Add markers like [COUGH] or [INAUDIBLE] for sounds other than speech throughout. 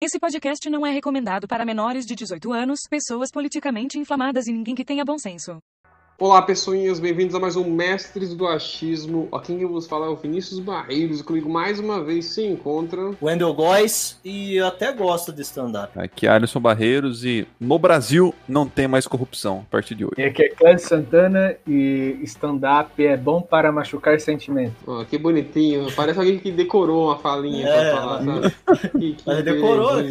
Esse podcast não é recomendado para menores de 18 anos, pessoas politicamente inflamadas e ninguém que tenha bom senso. Olá, pessoinhas, bem-vindos a mais um Mestres do Achismo. Aqui quem vos fala é o Vinícius Barreiros e comigo mais uma vez se encontra. Wendel Góes e eu até gosto de stand-up. Aqui é Alisson Barreiros e no Brasil não tem mais corrupção a partir de hoje. E aqui é Clédio Santana e stand-up é bom para machucar sentimentos. Ó, que bonitinho, parece alguém que decorou uma falinha É, pra falar, sabe? [LAUGHS] Que- que Mas decorou. né?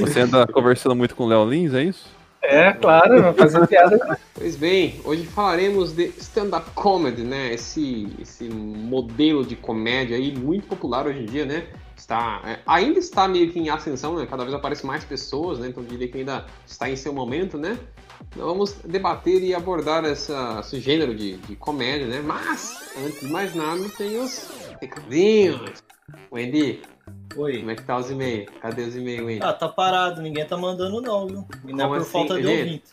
Você anda conversando muito com o Léo Lins, é isso? É, claro, fazer piada. Pois bem, hoje falaremos de stand-up comedy, né? Esse, esse modelo de comédia aí muito popular hoje em dia, né? Está, é, ainda está meio que em ascensão, né? Cada vez aparecem mais pessoas, né? Então diria que ainda está em seu momento, né? Então vamos debater e abordar essa, esse gênero de, de comédia, né? Mas, antes de mais nada, tem os recadinhos. Wendy, Oi. como é que tá os e-mails? Cadê os e-mails, Wendy? Ah, tá parado, ninguém tá mandando não, viu? E não Como é por assim, falta de gente? ouvinte.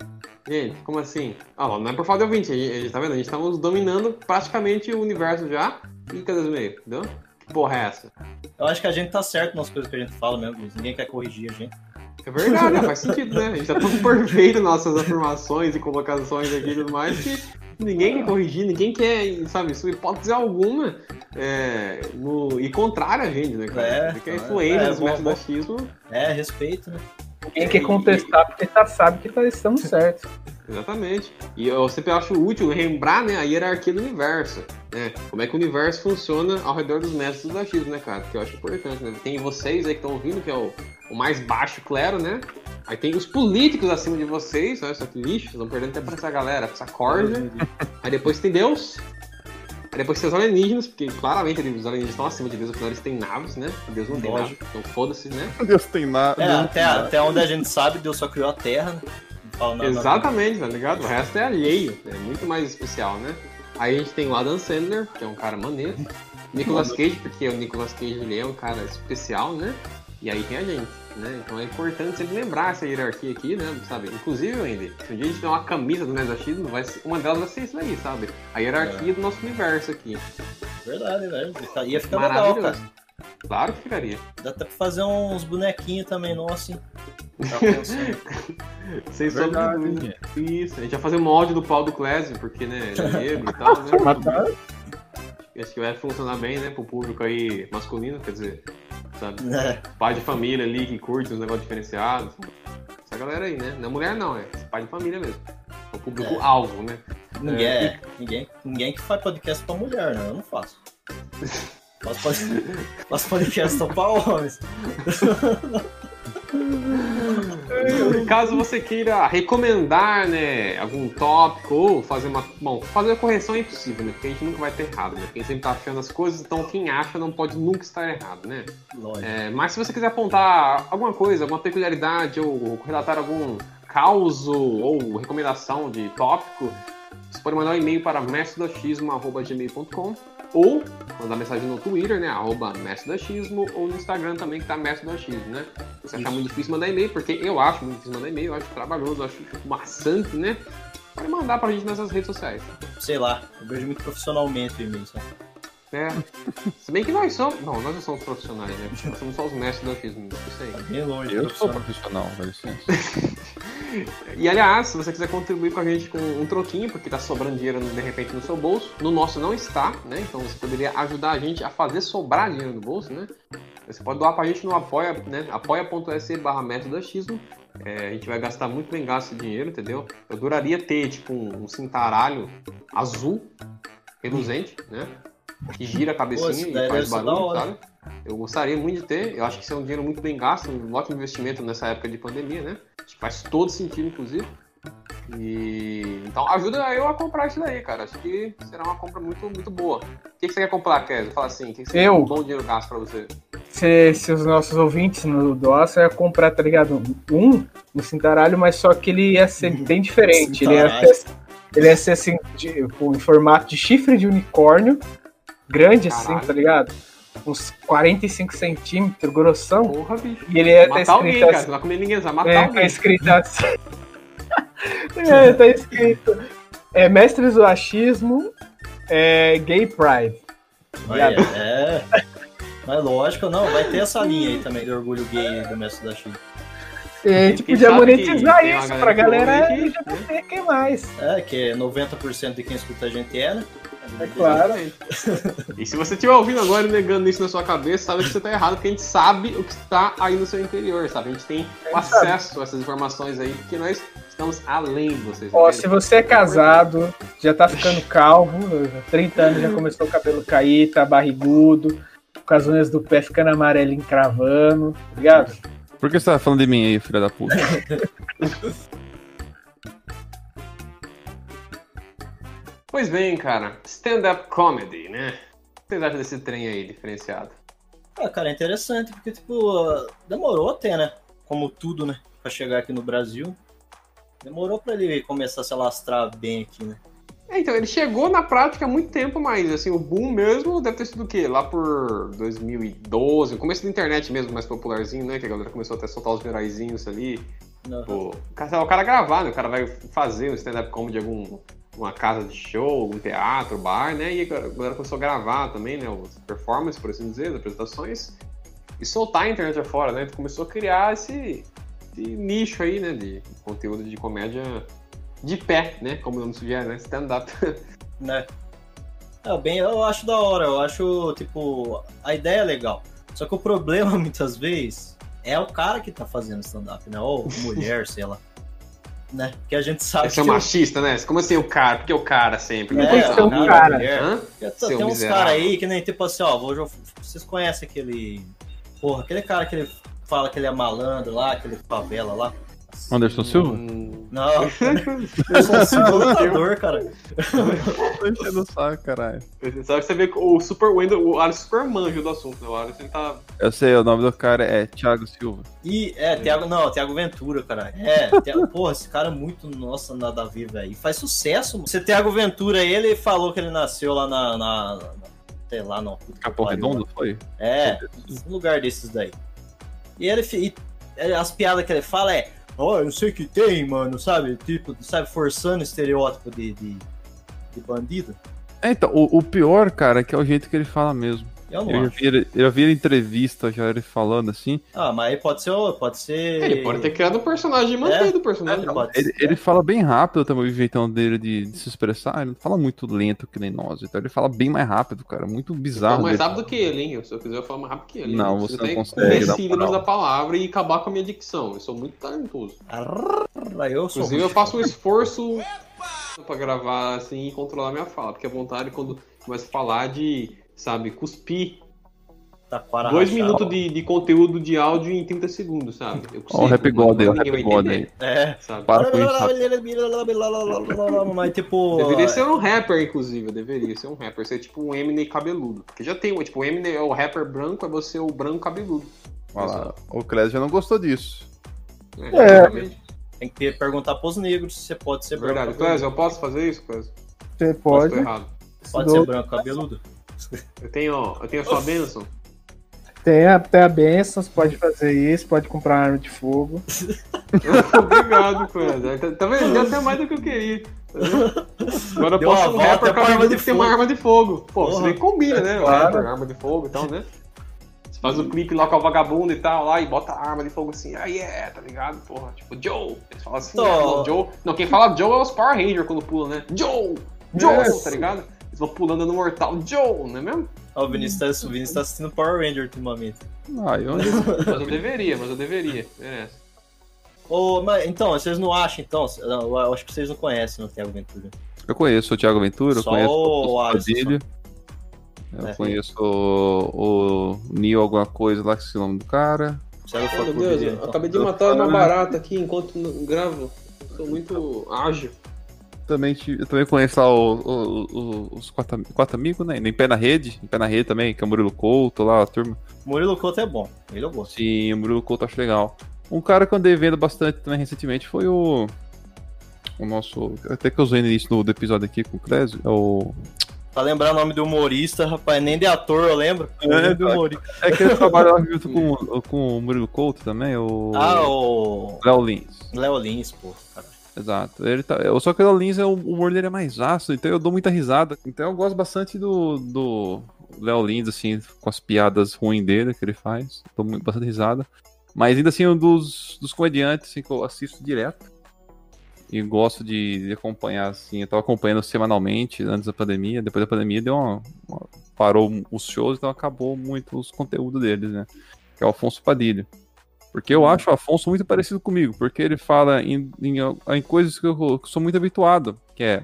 Gente, como assim? Ah, não é por falta de ouvinte, a gente, tá vendo? A gente estamos dominando praticamente o universo já. E cadê os e-mails? Entendeu? Que porra é essa? Eu acho que a gente tá certo nas coisas que a gente fala mesmo, Luiz. Ninguém quer corrigir a gente. É verdade, [LAUGHS] faz sentido, né? A gente tá tão perfeito nas nossas afirmações e colocações aqui e tudo mais que ninguém quer corrigir, ninguém quer, sabe, isso hipótese alguma é, no, e contrária a gente, né, cara? É, porque a é, influência é, do bom. achismo, É, respeito, né? Ninguém quer contestar porque tá, sabe que tá, estamos certos. [LAUGHS] exatamente. E eu sempre acho útil lembrar, né, a hierarquia do universo, né? Como é que o universo funciona ao redor dos métodos do achismo, né, cara? Que eu acho importante, né? Tem vocês aí que estão ouvindo, que é o, o mais baixo clero, né? Aí tem os políticos acima de vocês, olha só que lixo, vocês estão perdendo tempo pra essa galera, pra essa corja. Aí depois tem Deus. Aí depois tem os alienígenas, porque claramente os alienígenas estão acima de Deus, afinal eles têm naves, né? Deus não tem nave, Lógico. então foda-se, né? [LAUGHS] Deus tem nada. É, até, até onde a gente sabe, Deus só criou a Terra, né? Não nada. Exatamente, tá ligado? O resto é alheio, é muito mais especial, né? Aí a gente tem o Adam Sandler, que é um cara maneiro. [LAUGHS] Nicolas Cage, porque o Nicolas Cage ele é um cara especial, né? E aí tem a gente, né? Então é importante sempre lembrar essa hierarquia aqui, né? Sabe? Inclusive, Wendy, se um dia a gente tiver uma camisa do Mesachismo, vai ser, uma delas vai ser isso aí, sabe? A hierarquia do nosso universo aqui. Verdade, velho. Fica- Ia ficar legal, cara. Claro que ficaria. Dá até pra fazer uns bonequinhos também, não assim. Tá. Sem sombra de dúvida. Isso, a gente vai fazer um molde do pau do Clésio, porque, né, ele é [LAUGHS] negro e tal, né? Matar. Acho que vai funcionar bem, né, pro público aí masculino, quer dizer, sabe? [LAUGHS] É, Pai de família ali que curte os negócios diferenciados. Essa galera aí, né? Não é mulher não, é pai de família mesmo. É o público-alvo, né? ninguém, É, é, ninguém, ninguém que faz podcast pra mulher, né? Eu não faço. [LAUGHS] Faço, pod- faço podcast só pra homens. [LAUGHS] Caso você queira recomendar, né, algum tópico ou fazer uma. Bom, fazer a correção é impossível, né? Porque a gente nunca vai ter errado, né? Quem sempre tá achando as coisas, então quem acha não pode nunca estar errado, né? Lógico. É, mas se você quiser apontar alguma coisa, alguma peculiaridade ou relatar algum caos ou recomendação de tópico, você pode mandar um e-mail para mestrodachismo.gmail.com ou mandar mensagem no Twitter, né, arroba mestrodachismo, ou no Instagram também, que tá mestrodachismo, né? Se você achar muito difícil mandar e-mail, porque eu acho muito difícil mandar e-mail, eu acho trabalhoso, eu acho maçante, né? Pode mandar pra gente nessas redes sociais. Sei lá, eu vejo muito profissionalmente o e-mail, sabe? É. Se bem que nós somos. Não, nós não somos profissionais, né? Nós somos só os mestres do achismo, isso aí. Tá longe. Eu sou profissional. dá licença. [LAUGHS] E aliás, se você quiser contribuir com a gente com um troquinho, porque tá sobrando dinheiro de repente no seu bolso, no nosso não está, né? Então você poderia ajudar a gente a fazer sobrar dinheiro no bolso, né? Você pode doar pra gente no apoia, né? apoia.se barra método achismo. É, a gente vai gastar muito bem gasto esse dinheiro, entendeu? Eu adoraria ter, tipo, um, um cintaralho azul, reluzente, né? Que gira a Pô, cabecinha isso e faz barulho, sabe? Eu gostaria muito de ter, eu acho que isso é um dinheiro muito bem gasto, um ótimo investimento nessa época de pandemia, né? Acho que faz todo sentido, inclusive. E então ajuda eu a comprar isso daí, cara. Acho que será uma compra muito, muito boa. O que, que você quer comprar, Kézia? Fala assim, o que, que você Eu? um bom dinheiro gasto pra você? Se, se os nossos ouvintes no doassem, ia comprar, tá ligado? Um no cintaralho, mas só que ele ia ser [LAUGHS] bem diferente. Ele ia ser, ele ia ser assim, de- em formato de chifre de unicórnio, grande assim, Caralho. tá ligado? Uns 45 centímetros, grossão. Porra, bicho. E ele ia ter Matar alguém, escrito cara. Você assim. não vai comer ninguém, vai matar É, tá alguém. escrito assim. [LAUGHS] é, tá escrito. É, mestres do achismo, é, gay pride. Olha, é. Mas lógico, não, vai ter essa linha aí também do orgulho gay do mestre da Chile. E a gente Quem podia monetizar que isso galera pra que galera ouve que- LGBT mais. É, que 90% de quem escuta a gente é, né? É claro. E se você estiver ouvindo agora e negando isso na sua cabeça, sabe que você tá errado, porque a gente sabe o que está aí no seu interior, sabe? A gente tem A gente sabe. acesso a essas informações aí, porque nós estamos além de vocês. Ó, entende? se você é casado, já tá ficando calvo, [LAUGHS] 30 anos já começou o cabelo cair, tá barrigudo, com as unhas do pé ficando amarelinho cravando, tá ligado? Por que você tá falando de mim aí, filha da puta? [LAUGHS] Pois bem, cara, stand-up comedy, né? O que vocês acham desse trem aí, diferenciado? Ah, cara, é interessante, porque, tipo, demorou até, né? Como tudo, né? Pra chegar aqui no Brasil. Demorou pra ele começar a se alastrar bem aqui, né? É, então, ele chegou na prática há muito tempo, mas assim, o boom mesmo deve ter sido o quê? Lá por 2012, o começo da internet mesmo, mais popularzinho, né? Que a galera começou até a soltar os viraizinhos ali. Não. Pô, o cara, gravar, né? O cara vai fazer um stand-up comedy algum uma casa de show, algum teatro, bar, né? E a galera começou a gravar também, né? As performances, por assim dizer, as apresentações. E soltar a internet afora, né? Começou a criar esse, esse nicho aí, né? De conteúdo de comédia de pé, né? Como o nome sugere, né? Stand-up. [LAUGHS] né? É, bem, eu acho da hora, eu acho, tipo, a ideia é legal. Só que o problema, [LAUGHS] muitas vezes, é o cara que tá fazendo stand-up, né? Ou mulher, [LAUGHS] sei lá. Né? Que a gente sabe Esse é machista, né? Como assim o cara? Porque o cara sempre. É, tem um cara? Tem uns caras aí que nem, tipo assim, ó, vou, vocês conhecem aquele. Porra, aquele cara que ele fala que ele é malandro lá, aquele favela lá. Anderson Silva? Hum, Não, [LAUGHS] eu sou um simulador, cara. Tô enchendo o saco, caralho. Sabe que você vê que o Super Wendell, o Alisson super manjo do assunto, né? O Alisson tá. Eu sei, o nome do cara é Thiago Silva. E, é, Thiago, não, Thiago Ventura, cara. É, Thiago- porra, esse cara é muito, nossa, nada a ver, velho. E Faz sucesso, mano. Esse Thiago Ventura, ele falou que ele nasceu lá na, na, na- sei lá, não. Capão Redondo, foi? É, um lugar desses daí. E ele, e as piadas que ele fala é, ó, eu sei que tem, mano, sabe? Tipo, sabe, forçando estereótipo de, de, de bandido. É, então, o, o pior, cara, é que é o jeito que ele fala mesmo. Eu não Eu já acho. vi, ele- eu vi ele em entrevista, já ele falando assim. Ah, mas aí pode ser, pode ser... Ele pode ter criado um personagem e mantido o personagem. É, pode Ele, ele fala bem rápido também, o jeitão dele de, de se expressar. Ele não fala muito lento que nem nós. Então ele fala bem mais rápido, cara. Muito Eu bizarro. falo mais rápido que ele, hein? Se eu quiser, eu falo mais rápido que ele. Não, Eu você não consegue sílabas da palavra e acabar com a minha dicção. Eu sou muito talentoso. Aí eu sou Inclusive, eu faço um esforço pra gravar assim e controlar minha fala. Porque a vontade, quando começa a falar de, sabe, cuspir taquara dois minutos de, de conteúdo de áudio em 30 segundos, sabe? Eu Ó, o Rap God aí, o Rap God aí. É. sabe? Para com isso. Mas tipo. Deveria ser um rapper, inclusive. Deveria ser um rapper. Ser tipo um Eminem cabeludo. Porque já tem, um, tipo, o Eminem é o rapper branco, é você o branco cabeludo. Olha lá, o Clésio já não gostou disso. É, É. Tem que perguntar pros negros se você pode ser branco. Verdade. cabeludo. Clésio, eu posso fazer isso, Clésio? Você pode. Pode ser branco cabeludo? Eu tenho, eu tenho a sua bênção. Tem até a benção, você pode fazer isso, pode comprar uma arma de fogo. [LAUGHS] Obrigado. Tá, tá vendo? Deu até mais do que eu queria. Agora eu posso uma um rapper pra arma cabeludo de tem uma arma de fogo. Pô, Porra. você nem combina, né? O Claro. rapper, arma de fogo e tal, né? Você faz o clipe lá com a vagabunda e tal, lá, e bota a arma de fogo assim, aí é, tá ligado? Porra, tipo, Joe. Eles falam assim, Tô. né? Não, Joe. Não, quem fala Joe é os Power Rangers quando pula, né? Joe! Joe, Yes. tá ligado? Eles vão pulando no mortal, Joe, não é mesmo? Ó, o Vinícius tá, o Vinícius tá assistindo Power Ranger ultimamente. Ah, eu, [LAUGHS] Mas eu deveria, mas eu deveria. Merece. Ô, mas, então, vocês não acham, então? Eu eu acho que vocês não conhecem o Thiago Ventura. eu conheço o Thiago Ventura, eu conheço o o Padilha. Eu É. conheço o, o Neil alguma coisa lá, que é o nome do cara. Oh, meu Deus, eu então. acabei de matar uma barata aqui enquanto não gravo. Eu sou muito ágil. Também, eu também conheço lá o- o- o- os quatro, quatro amigos, né? Em Pé na Rede, em Pé na Rede também, que é o Murilo Couto lá, a turma. Murilo Couto é bom. Ele eu gosto. Sim, o Murilo Couto acho legal. Um cara que eu andei vendo bastante também recentemente foi o. O nosso. Até que eu usei no início do, do episódio aqui com o Clésio. É o. Pra lembrar o nome do humorista, rapaz, nem de ator eu lembro. Eu É, do humorista. É que ele trabalha lá junto [LAUGHS] com, com o Murilo Couto também, o. Ah, o Léo Lins. Léo Lins, pô. Exato. Ele tá, só que o Lins, o humor dele é mais ácido, então eu dou muita risada. Então eu gosto bastante do. do Léo Lins, assim, com as piadas ruins dele que ele faz. Muito, bastante risada. Mas ainda assim, um dos, dos comediantes assim, que eu assisto direto. E gosto de, de acompanhar, assim. Eu tava acompanhando semanalmente antes da pandemia. Depois da pandemia deu uma, uma- parou os shows, então acabou muito os conteúdos deles, né? Que é o Afonso Padilha. Porque eu acho o Afonso muito parecido comigo, porque ele fala em, em, em coisas que eu, sou muito habituado, que é,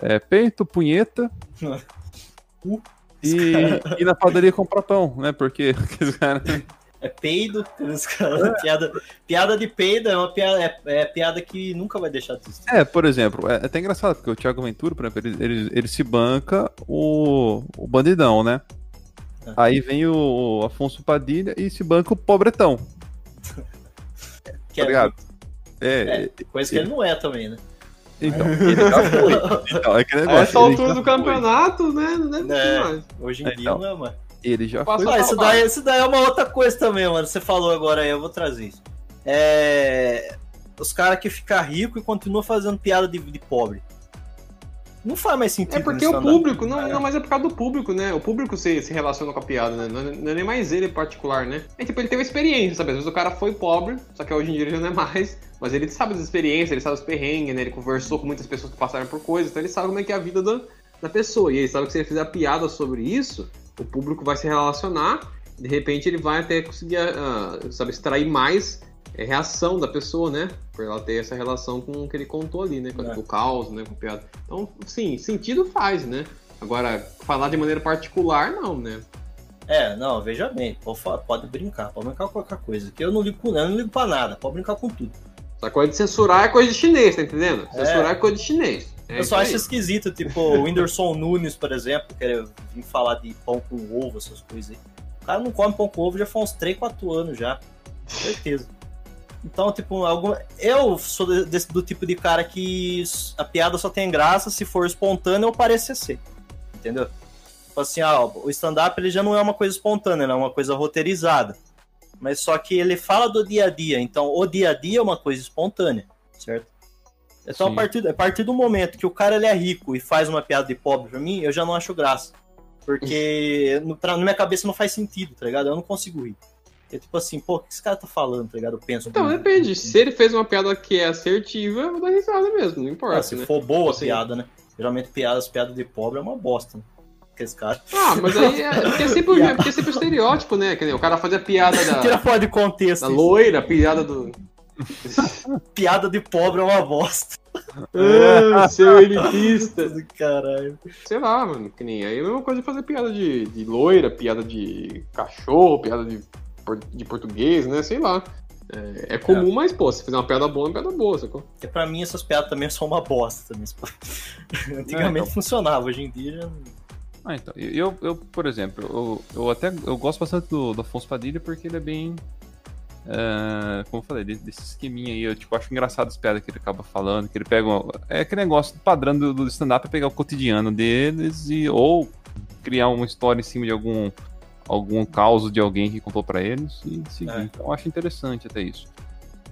é peito, punheta [LAUGHS] Cu. e, e na padaria comprar pão, né? Porque [LAUGHS] aqueles caras- É peido, aqueles caras, piada, piada de peido é uma piada, é, é piada que nunca vai deixar de existir. É, por exemplo, é, é até engraçado, porque o Thiago Ventura, por exemplo, ele, ele, ele se banca o, o bandidão, né? É. Aí vem o Afonso Padilha e se banca o pobretão, [LAUGHS] Que tá é, ligado? É, É, coisa que ele não é também, né? então, [LAUGHS] ele já foi. Então, é que A negócio, essa altura do foi. campeonato, né? Não deve É. ter mais. Hoje em É, dia então. não é mais. Ele já Posso foi. Ah, isso daí, isso daí é uma outra coisa também, mano. Você falou agora aí, eu vou trazer isso. É. Os caras que ficam ricos e continuam fazendo piada de, de pobre. Não faz mais sentido. É porque o público, não, não, mas é por causa do público, né? O público se, se relaciona com a piada, né? Não, é- não é nem mais ele particular, né? É tipo, ele teve experiência, sabe? Às vezes o cara foi pobre, só que hoje em dia ele já não é mais. Mas ele sabe das experiências, ele sabe os perrengues, né? Ele conversou com muitas pessoas que passaram por coisas, então ele sabe como é que é a vida da, da pessoa. E ele sabe que se ele fizer piada sobre isso, o público vai se relacionar, de repente ele vai até conseguir, ah, sabe, extrair mais é, reação da pessoa, né? Por ela ter essa relação com o que ele contou ali, né? Com, É. o caos, né? Com a piada. Então, sim, sentido faz, né? Agora, falar de maneira particular, não, né? É, não, veja bem, pode, pode brincar, pode brincar com qualquer coisa. Que eu não ligo eu não ligo pra nada, pode brincar com tudo. Essa coisa de censurar é coisa de chinês, tá entendendo? É. Censurar é coisa de chinês. É eu só acho esquisito, tipo, o Whindersson Nunes, por exemplo, que vir falar de pão com ovo, essas coisas aí. O cara não come pão com ovo já faz uns 3, 4 anos já. Com certeza. Então, tipo, algum... eu sou de- desse, do tipo de cara que a piada só tem graça se for espontânea ou parecer ser. Entendeu? Tipo assim, ah, o stand-up ele já não é uma coisa espontânea, ele é uma coisa roteirizada. Mas só que ele fala do dia a dia, então o dia a dia é uma coisa espontânea, certo? Então, a partir, a partir do momento que o cara ele é rico e faz uma piada de pobre pra mim, eu já não acho graça. Porque no, pra, na minha cabeça não faz sentido, tá ligado? Eu não consigo rir. É tipo assim, pô, o que esse cara tá falando, tá ligado? Eu penso. Então, depende. Se ele fez uma piada que é assertiva, eu vou dar risada mesmo, não importa, Ah, se né? for boa a Assim. piada, né? Geralmente piadas, piada de pobre é uma bosta, né? Aqueles caras. Ah, mas aí é [LAUGHS] porque é sempre, é porque é sempre o estereótipo, né? Que nem o cara fazia piada Tira da, fora de contexto. da loira, piada do. [LAUGHS] Piada de pobre é uma bosta. Ah, [LAUGHS] seu elitista. Caralho. Sei lá, mano. Que nem aí é a mesma coisa de fazer piada de, de loira, piada de cachorro, piada de, de português, né? Sei lá. É, é comum, mas, pô, se fizer uma piada boa, é uma piada boa, sacou? Porque pra mim essas piadas também são uma bosta também. [LAUGHS] Antigamente então. funcionava, hoje em dia já. Ah, então. Eu, eu por exemplo, eu, eu até eu gosto bastante do, do Afonso Padilha porque ele é bem. é, como eu falei, de- desse esqueminha aí, eu tipo, acho engraçado as piadas que ele acaba falando, que ele pega. uma- é aquele negócio padrão do, do stand-up é pegar o cotidiano deles e ou criar uma história em cima de algum algum caos de alguém que contou pra eles e seguir. É. Então eu acho interessante até isso.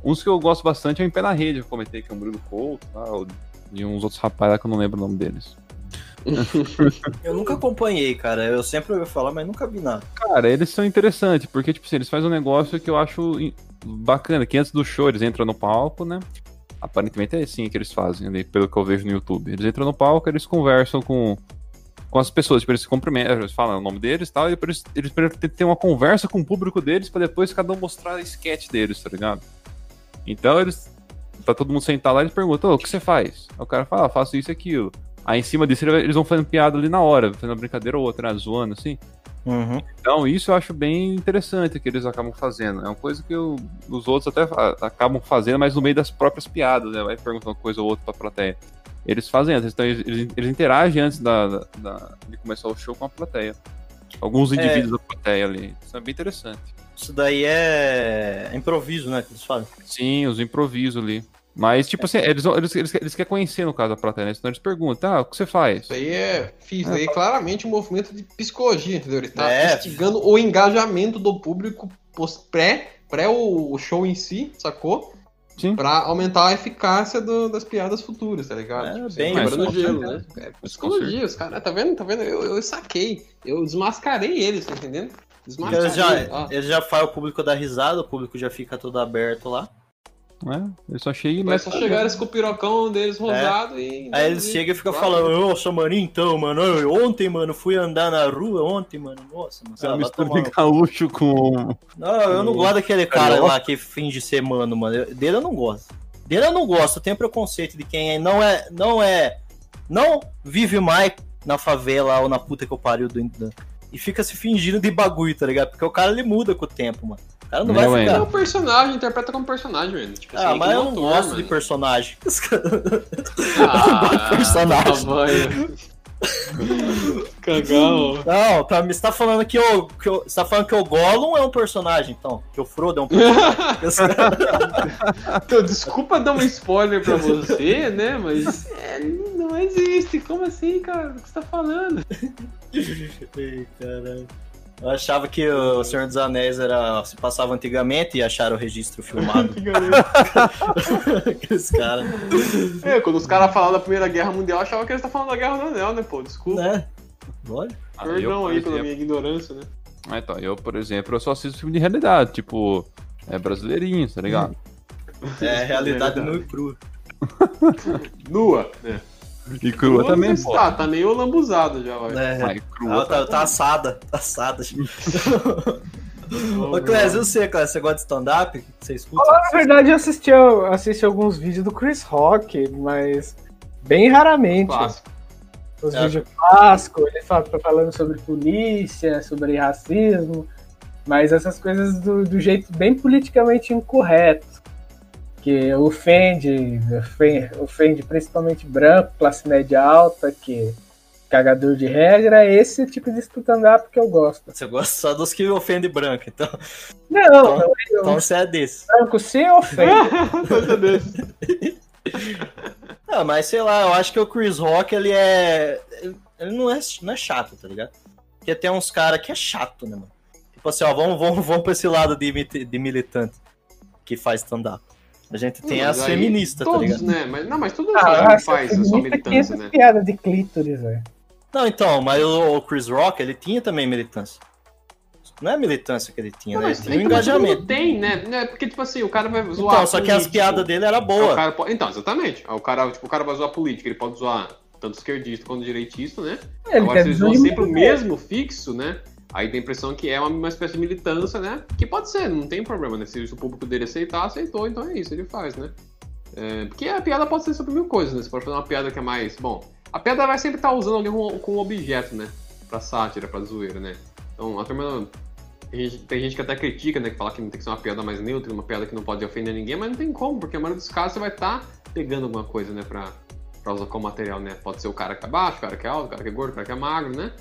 Uns que eu gosto bastante é o Em Pé na Rede, eu comentei que é o Murilo Couto, tá? o- e uns outros rapazes lá que eu não lembro o nome deles. [LAUGHS] Eu nunca acompanhei, cara. Eu sempre ouvi falar, mas nunca vi nada. Cara, eles são interessantes, porque, tipo assim, eles fazem um negócio que eu acho bacana, que antes do show eles entram no palco, né? Aparentemente é assim que eles fazem, ali, pelo que eu vejo no YouTube. Eles entram no palco, eles conversam com, com as pessoas, tipo, eles se cumprimentam, eles falam o nome deles e tal, e eles, eles têm ter uma conversa com o público deles pra depois cada um mostrar a sketch deles, tá ligado? Então eles. Tá todo mundo sentado lá e eles perguntam, "Ô, o que você faz? Aí o cara fala, ah, faço isso e aquilo. Aí em cima disso ele- eles vão fazendo piada ali na hora, fazendo uma brincadeira ou outra, né, zoando assim. Uhum. Então, isso eu acho bem interessante que eles acabam fazendo. É uma coisa que eu- os outros até acabam fazendo, mas no meio das próprias piadas, né? Vai perguntando uma coisa ou outra pra plateia. Eles fazem antes, então eles, eles- eles interagem antes da, da- da- de começar o show com a plateia. Alguns É. indivíduos da plateia ali. Isso é bem interessante. Isso daí é improviso, né? Que eles falam. Sim, os improvisos ali. Mas, tipo assim, eles, eles, eles, eles querem conhecer, no caso, a plateia, né? Senão eles perguntam, ah, o que você faz? Isso aí é. Fiz, isso aí é claramente um movimento de psicologia, entendeu? Ele tá É. instigando o engajamento do público pré, pré o, o show em si, sacou? Sim. pra aumentar a eficácia do- das piadas futuras, tá ligado? É, tipo, bem, quebrando gelo, né? É psicologia, os caras, tá vendo? Tá vendo? Eu, eu saquei. Eu desmascarei eles, tá entendendo? Desmascarei. Eles já, ó. eles já faz o público dar risada, o público já fica todo aberto lá. Né? Eu só achei. Vai só chegar eesse com o pirocão deles rosado e. É. Aí eles chegam e ficam Claro. falando, nossa, mano, então, mano, eu- ontem, mano, fui andar na rua, ontem, mano, nossa, mano. Você é uma Ah, mistura de gaúcho com. Não, eu não gosto daquele cara lá que finge ser mano, mano. Eu- Dele eu não gosto. Dele eu não gosto. Eu tenho preconceito de quem é- não é. Não é. Não vive mais na favela ou na puta que eu pariu do. E fica se fingindo de bagulho, tá ligado? Porque o cara ele muda com o tempo, mano. O cara não Não, vai É ficar. um personagem, interpreta como personagem, mano. Tipo, assim, Ah, que mas eu não gosto mano. de personagem. [LAUGHS] Ah, personagem. Cagão. Não, pra mim, você tá falando que eu, que eu. Você tá falando que o Gollum é um personagem, então. Que o Frodo é um personagem. [LAUGHS] Então, desculpa dar um spoiler pra [LAUGHS] você, né? Mas é, não existe. Como assim, cara? O que você tá falando? [LAUGHS] Ei, caralho. Eu achava que o Senhor dos Anéis era se passava antigamente e acharam o registro filmado. [LAUGHS] Aqueles caras. É, quando os caras falavam da Primeira Guerra Mundial, eu achava que eles estavam falando da Guerra do Anel, né, pô? Desculpa. Né? Olha. Ah, Perdão aí pela exemplo- minha ignorância, né? Ah, então, eu, por exemplo, eu só assisto filme de realidade, tipo, é brasileirinho, tá ligado? É realidade nua e crua. [LAUGHS] Nua, né? E crua também, mas pô. Tá, tá meio lambuzado já, vai. É. Mas Ah, crua. tá, tá assada. Tá assada. [LAUGHS] Ô, Clésio, eu sei, Clésio, você gosta de stand-up? Você escuta? Na verdade, eu assisti, eu assisti alguns vídeos do Chris Rock, mas bem raramente. Clássico. Os É. vídeos clássicos, ele fala, falando sobre polícia, sobre racismo, mas essas coisas do, do jeito bem politicamente incorreto. Que ofende, ofende, ofende principalmente branco, classe média alta, que cagador de regra, é esse tipo de stand-up que eu gosto. Você gosta só dos que ofendem branco, então. Não, Então você é desse. branco se ofende. [LAUGHS] Não, mas sei lá, eu acho que o Chris Rock, ele é. Ele não é, não é chato, tá ligado? Porque tem uns caras que é chato, né, mano? Tipo assim, ó, vamos, vamos, vamos pra esse lado de, de militante que faz stand-up. A gente tem Mas as aí, feministas, tá todos, ligado? né? Mas, não, mas todo Ah, mundo faz a sua militância, né? piada de clítoris, velho. Não, então, mas o, Chris Rock, ele tinha também militância. Não é militância que ele tinha, Não, né? mas Ele tinha um então, engajamento. tem, né? Não é Porque, tipo assim, o cara vai zoar. Então, só que as piadas dele o boas. cara Então, exatamente. O cara, tipo, o cara vai zoar política, ele pode zoar tanto esquerdista quanto direitista, né? Ele Agora, se quer ele zoa dizer sempre o mesmo fixo, né? Aí tem a impressão que é uma, uma espécie de militância, né? Que pode ser, não tem problema, né? Se o público dele aceitar, aceitou, então é isso, ele faz, né? É, porque a piada pode ser sobre mil coisas, né? Você pode fazer uma piada que é mais. Bom, a piada vai sempre estar usando alguém com, com um objeto, né? Pra sátira, pra zoeira, né? Então, a turma. Tem gente, que até critica, né? Que fala que não tem que ser uma piada mais neutra, uma piada que não pode ofender ninguém, mas não tem como, porque a maioria dos casos você vai estar pegando alguma coisa, né? Pra, pra usar como material, né? Pode ser o cara que é baixo, o cara que é alto, o cara que é gordo, o cara que é magro, né?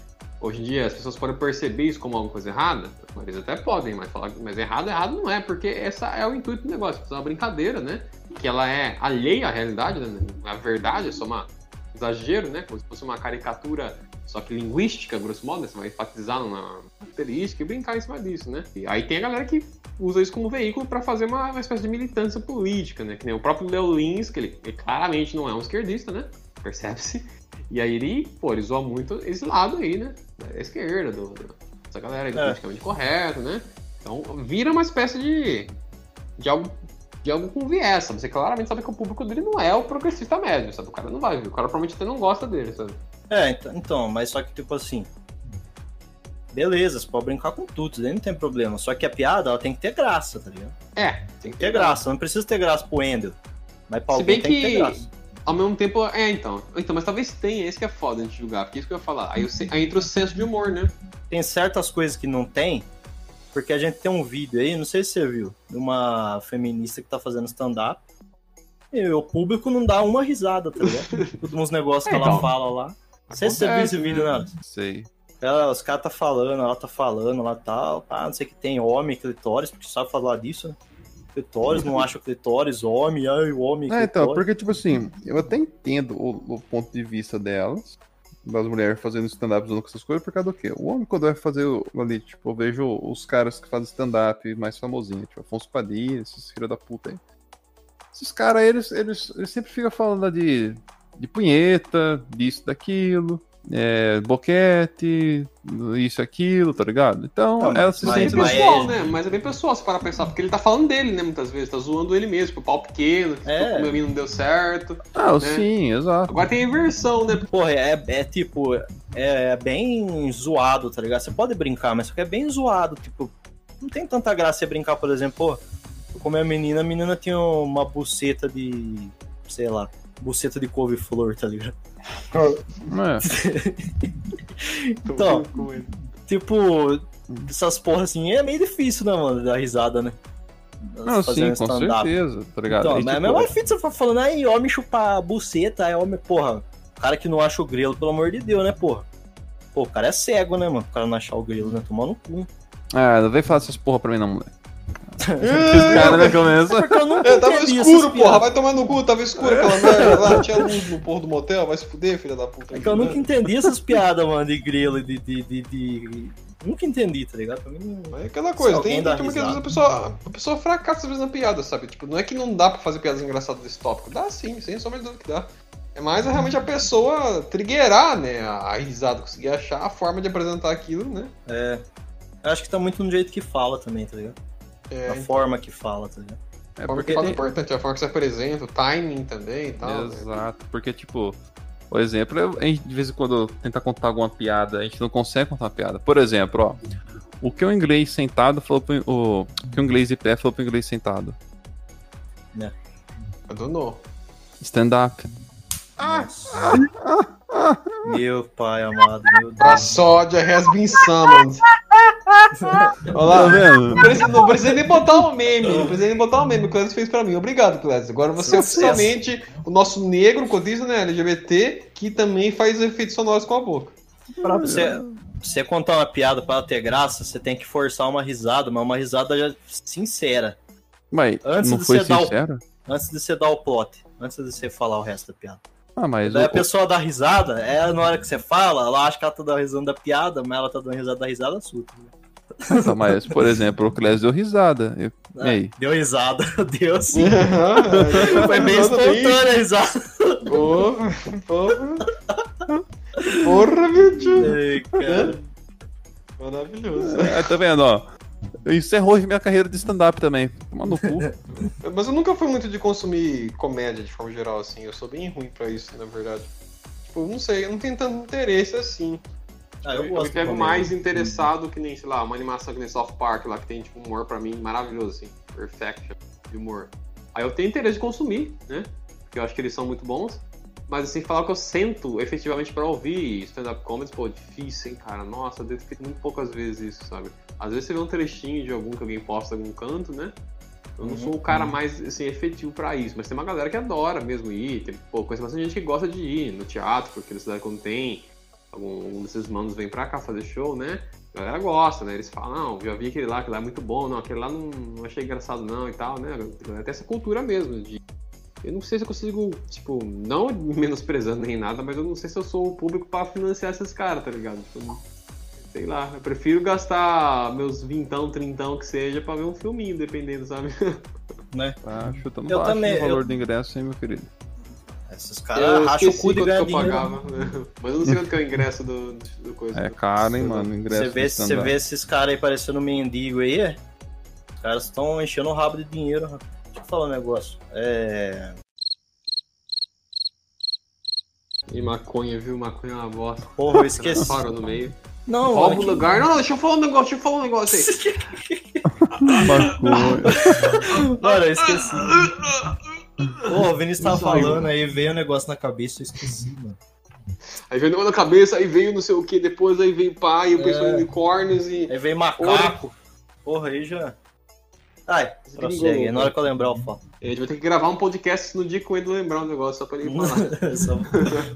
Hoje em dia as pessoas podem perceber isso como alguma coisa errada, eles até podem, mas falar mas errado, errado não é, porque essa é o intuito do negócio, é uma brincadeira, né? Que ela é alheia à realidade, né? A verdade é só uma exagero, né? Como se fosse uma caricatura, só que linguística, grosso modo, né? Você vai enfatizar numa característica e brincar em cima disso, né? E aí tem a galera que usa isso como veículo para fazer uma, uma espécie de militância política, né? Que nem o próprio Leo Lins, que ele, ele claramente não é um esquerdista, né? Percebe-se. E aí ele, pô, ele zoa muito esse lado aí, né? Da esquerda, do, do- dessa galera aí É. politicamente correto, né? Então vira uma espécie de, de algo de algo com viés, sabe? Você claramente sabe que o público dele não é o progressista médio, sabe? O cara não vai ver, o cara provavelmente até não gosta dele, sabe? É, então, então, mas só que tipo assim. Beleza, você pode brincar com tudo, daí não tem problema. Só que a piada, ela tem que ter graça, tá ligado? É, Tem que ter graça, não precisa ter graça pro Endel. Mas pra Se alguém bem tem que ter que- graça. Ao mesmo tempo, é, então. Então, mas talvez tenha, esse que é foda a gente julgar, porque é isso que eu ia falar. Aí, se- aí entra o senso de humor, né? Tem certas coisas que não tem, porque a gente tem um vídeo aí, não sei se você viu, de uma feminista que tá fazendo stand-up. E o público não dá uma risada, tá ligado? [LAUGHS] Todos uns negócios que É, ela então. fala lá. Não sei se você viu esse vídeo, né? né? Sei. Ela, os caras tá falando, ela tá falando lá tal, ah, não sei que tem homem, clitóris, porque sabe falar disso, né? Clitóris, não acha clitóris, homem, ai, o homem, É, então, porque, tipo assim, eu até entendo o, o ponto de vista delas, das mulheres fazendo stand-up usando essas coisas, por causa do quê? O homem, quando vai fazer ali, tipo, eu vejo os caras que fazem stand-up mais famosinhos, tipo, Afonso Padilha, esses filhos da puta aí. Esses caras, eles, eles, eles sempre ficam falando de, de punheta, disso, daquilo, é, boquete, isso, aquilo, tá ligado? Então, Não, ela se Mas é sente bem mas- pessoal, né? Mas é bem pessoal se parar pra pensar, porque ele tá falando dele, né? Muitas vezes, tá zoando ele mesmo, que o pau pequeno, que É. o meu menino não deu certo. Ah, né? sim, exato. Agora tem a inversão, né? Porra, é, é tipo, é, é bem zoado, tá ligado? Você pode brincar, mas só que é bem zoado, tipo, não tem tanta graça você brincar, por exemplo, pô, eu comi a menina, a menina tinha uma buceta de, sei lá, buceta de couve-flor, tá ligado? É. [LAUGHS] Então, tipo, essas porra assim, é meio difícil, né, mano, dar risada, né? Não, sim, com stand-up. certeza, tá ligado? Então, E, mas tipo, é mais difícil você ficar falando, aí, homem chupar buceta, aí homem, porra, o cara que não acha o grelo, pelo amor de Deus, né, porra? Pô, o cara é cego, né, mano? O cara não achar o grelo, né? Tomar no cu. Ah, não vem falar essas porra pra mim não, moleque. Os caras né, começam. Porque eu nunca É, tava entendi escuro, essas porra. piadas. Vai tomar no cu, tava escuro aquela merda lá. Tinha luz no porro do motel, vai se fuder, filha da puta. É que eu nunca entendi essas piadas, mano, de grelo e de, de, de, de- Nunca entendi, tá ligado? Pra mim não... É aquela coisa, tem, tem que às vezes a pessoa, a pessoa fracassa às vezes na piada, sabe? Tipo, não é que não dá pra fazer piadas engraçadas desse tópico. Dá sim, sem sombra de dúvida que dá. É mais realmente a pessoa triggerar, né? A, a risada, conseguir achar a forma de apresentar aquilo, né? É. Eu acho que tá muito no jeito que fala também, tá ligado? É, A forma que fala, tá ligado? É a forma porque que fala é tem... importante, a forma que você apresenta, o timing também e tal. né? Exato, porque, tipo, por exemplo, eu- a gente de vez em quando tenta contar alguma piada, a gente não consegue contar uma piada. Por exemplo, ó, o que o inglês sentado falou pro, o, o que o inglês de pé falou pro inglês sentado. Adonou. Stand up. Nossa. meu pai amado, meu A Deus. sódia has been summoned. Olha lá, Tá vendo? Não precisa, não precisa nem botar um meme, não precisa nem botar um meme. O Clécio fez pra mim. Obrigado, Clécio. Agora você é oficialmente o nosso negro cotista, né? LGBT, que também faz efeitos sonoros com a boca. Pra você, você contar uma piada pra ela ter graça, você tem que forçar uma risada, mas uma risada sincera. Mas Antes não de foi você dar o-? Antes de você dar o plot. Antes de você falar o resto da piada. Ah, mas Daí o- a pessoa dá risada, é na hora que você fala, ela acha que ela tá dando risada da piada, mas ela tá dando risada da risada sua. tá ligado? Tá, mas, por exemplo, o Clésio deu risada. Eu- E aí? Deu risada, [LAUGHS] deu sim. [LAUGHS] Foi bem espontânea a risada. Porra, porra. Porra, meu tio. Ei, cara. Maravilhoso. É, tá vendo, ó? Encerrou minha carreira de stand-up também. Toma no cu. [LAUGHS] Mas eu nunca fui muito de consumir comédia de forma geral, assim. Eu sou bem ruim pra isso, na verdade. Tipo, não sei, eu não tenho tanto interesse assim. Ah, Eu, eu eu gosto me pego mais interessado que nem, sei lá, uma animação que nem South Park lá, que tem tipo humor pra mim maravilhoso, assim. Perfection de humor. Aí eu tenho interesse de consumir, né? Porque eu acho que eles são muito bons. Mas assim, falar que eu sento efetivamente pra ouvir stand-up comedy, pô, difícil, hein, cara? Nossa, eu feito muito poucas vezes isso, sabe? Às vezes você vê um trechinho de algum que alguém posta em algum canto, né? Eu não Uhum, sou o cara mais assim, efetivo pra isso, mas tem uma galera que adora mesmo ir. Tem, pô, conheço bastante gente que gosta de ir no teatro, porque na cidade quando tem, algum, algum desses manos vem pra cá fazer show, né? A galera gosta, né? Eles falam, não, já vi aquele lá, aquele lá é muito bom, não, aquele lá não, não achei engraçado não e tal, né? Tem essa cultura mesmo de. Eu não sei se eu consigo, tipo, não menosprezando nem nada, mas eu não sei se eu sou o público pra financiar esses caras, tá ligado? Tipo, sei lá, eu prefiro gastar meus vintão, trintão que seja pra ver um filminho, dependendo, sabe? [LAUGHS] Né? Tá chutando Eu baixo também, o valor eu- do ingresso, hein, meu querido? Esses caras racham o cu de ganhar que eu dinheiro. pagava, né? [LAUGHS] Mas eu não sei quanto que é o ingresso do, do coisa. É caro, hein, mano, o ingresso Você vê, do você vê esses caras aí parecendo mendigo aí, é? Os caras estão enchendo o rabo de dinheiro. Deixa eu falar um negócio. É. E maconha, viu? Maconha é uma bosta. Porra, eu esqueci. Parou no meio. Não, Rouba é o que- lugar. Não, deixa eu falar um negócio, deixa eu falar um negócio aí. [LAUGHS] Maconha. Mano, eu esqueci. [LAUGHS] Pô, o Vinícius tava falando aí, veio um negócio na cabeça, eu esqueci, mano. Aí veio o negócio na cabeça, aí veio não sei o que, depois aí veio e o pessoal É. unicórnios e. Aí veio macaco. Porra, aí já. Ai, prossegue. aí, Na hora que eu lembrar, eu falo. A gente vai ter que gravar um podcast no dia que o Edu lembrar um negócio, só pra ele falar. [LAUGHS] Só-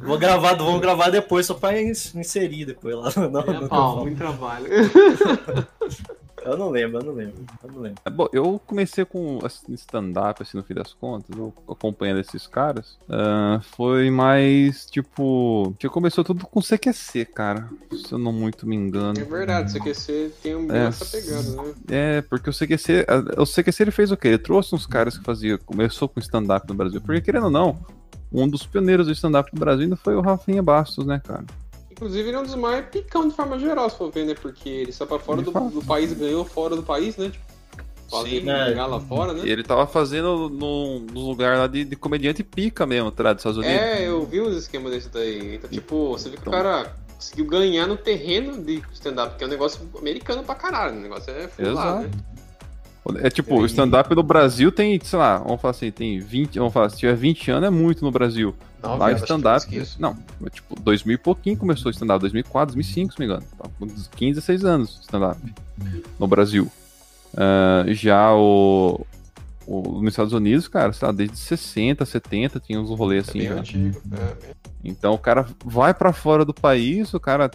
Vou gravar, vamos gravar depois, só pra ins- inserir depois lá. Não, É, não, pau, muito trabalho. [LAUGHS] Eu não lembro, eu não lembro. Eu não lembro. É, bom, eu comecei com assim, stand-up, assim, no fim das contas, eu acompanhando esses caras. ah, foi mais, tipo... Que começou tudo com CQC, cara. Se eu não muito me engano. É verdade, o CQC tem um É, essa pegada, né? É, porque o CQC, o CQC ele fez o quê? Ele trouxe uns caras que fazia, começou com stand-up no Brasil. Porque querendo ou não, um dos pioneiros do stand-up no Brasil ainda foi o Rafinha Bastos, né, cara? Inclusive, ele é um dos mais picão de forma geral, se for ver, né? Porque ele sai pra fora do, do país e ganhou fora do país, né? Tipo, fazer ele né? lá fora, né? E ele tava fazendo no, no lugar lá de, de comediante pica mesmo, tá, dos Estados Unidos. É, eu vi uns esquemas desse daí. Então, tipo, você vê que Então. o cara conseguiu ganhar no terreno de stand-up, que é um negócio americano pra caralho. O negócio é full lá, né? É tipo, o stand-up no Brasil tem, sei lá, vamos falar assim, tem 20, vamos falar, se tiver 20 anos é muito no Brasil. Não, Lá stand-up. Não, é tipo, 2000 e pouquinho começou o stand-up, 2004, 2005, se não me engano. Tá, com 15, 16 anos stand-up no Brasil. Ah, já o, o. Nos Estados Unidos, cara, sei lá, desde 60, 70 tinha uns rolês É assim. bem já. antigo. É, bem- Então o cara vai pra fora do país, o cara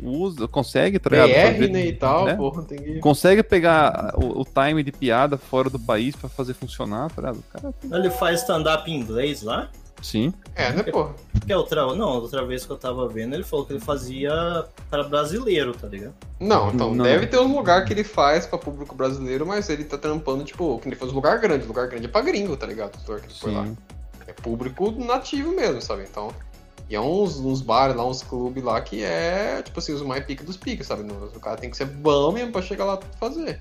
usa, consegue, tá ligado? BR, Fazer- né, e tal, né? porra, que... Consegue pegar o, o time de piada fora do país pra fazer funcionar, tá ligado? Cara tem... Ele faz stand-up em inglês lá? Sim. É, né, porra? Porque outra, não, outra vez que eu tava vendo, ele falou que ele fazia para brasileiro, tá ligado? Não, então, Não. deve ter um lugar que ele faz pra público brasileiro, mas ele tá trampando, tipo, que ele faz um lugar grande. Lugar grande é pra gringo, tá ligado? O que ele foi lá. É público nativo mesmo, sabe? Então. E é uns, uns bares lá, uns clubes lá que é, tipo assim, os mais pica dos picas, sabe? O cara tem que ser bom mesmo pra chegar lá e fazer.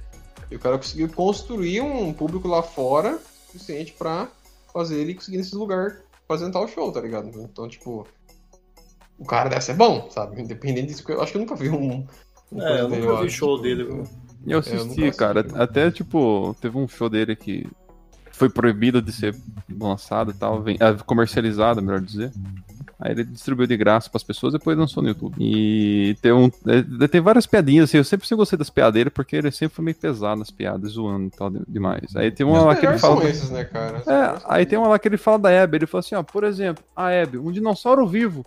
E o cara conseguiu construir um público lá fora suficiente pra fazer ele conseguir nesses lugares apresentar o show, tá ligado? Então, tipo. O cara deve ser bom, sabe? Independente disso, eu acho que eu nunca vi um. um É, eu nunca vi show dele. viu? Eu É, eu assisti, nunca cara. assisti. Até, tipo, teve um show dele que foi proibido de ser lançado e tal, ah, comercializado, melhor dizer. Aí ele distribuiu de graça pras pessoas e depois lançou no YouTube. E tem, um, é, tem várias piadinhas, assim, eu sempre, gostei das piadas dele, porque ele sempre foi meio pesado nas piadas, zoando e tal, de- demais. Aí tem uma lá que ele fala... são esses, né, cara? É, aí tem uma lá que ele fala da Abby. Ele fala assim, ó, por exemplo, a Abby, um dinossauro vivo.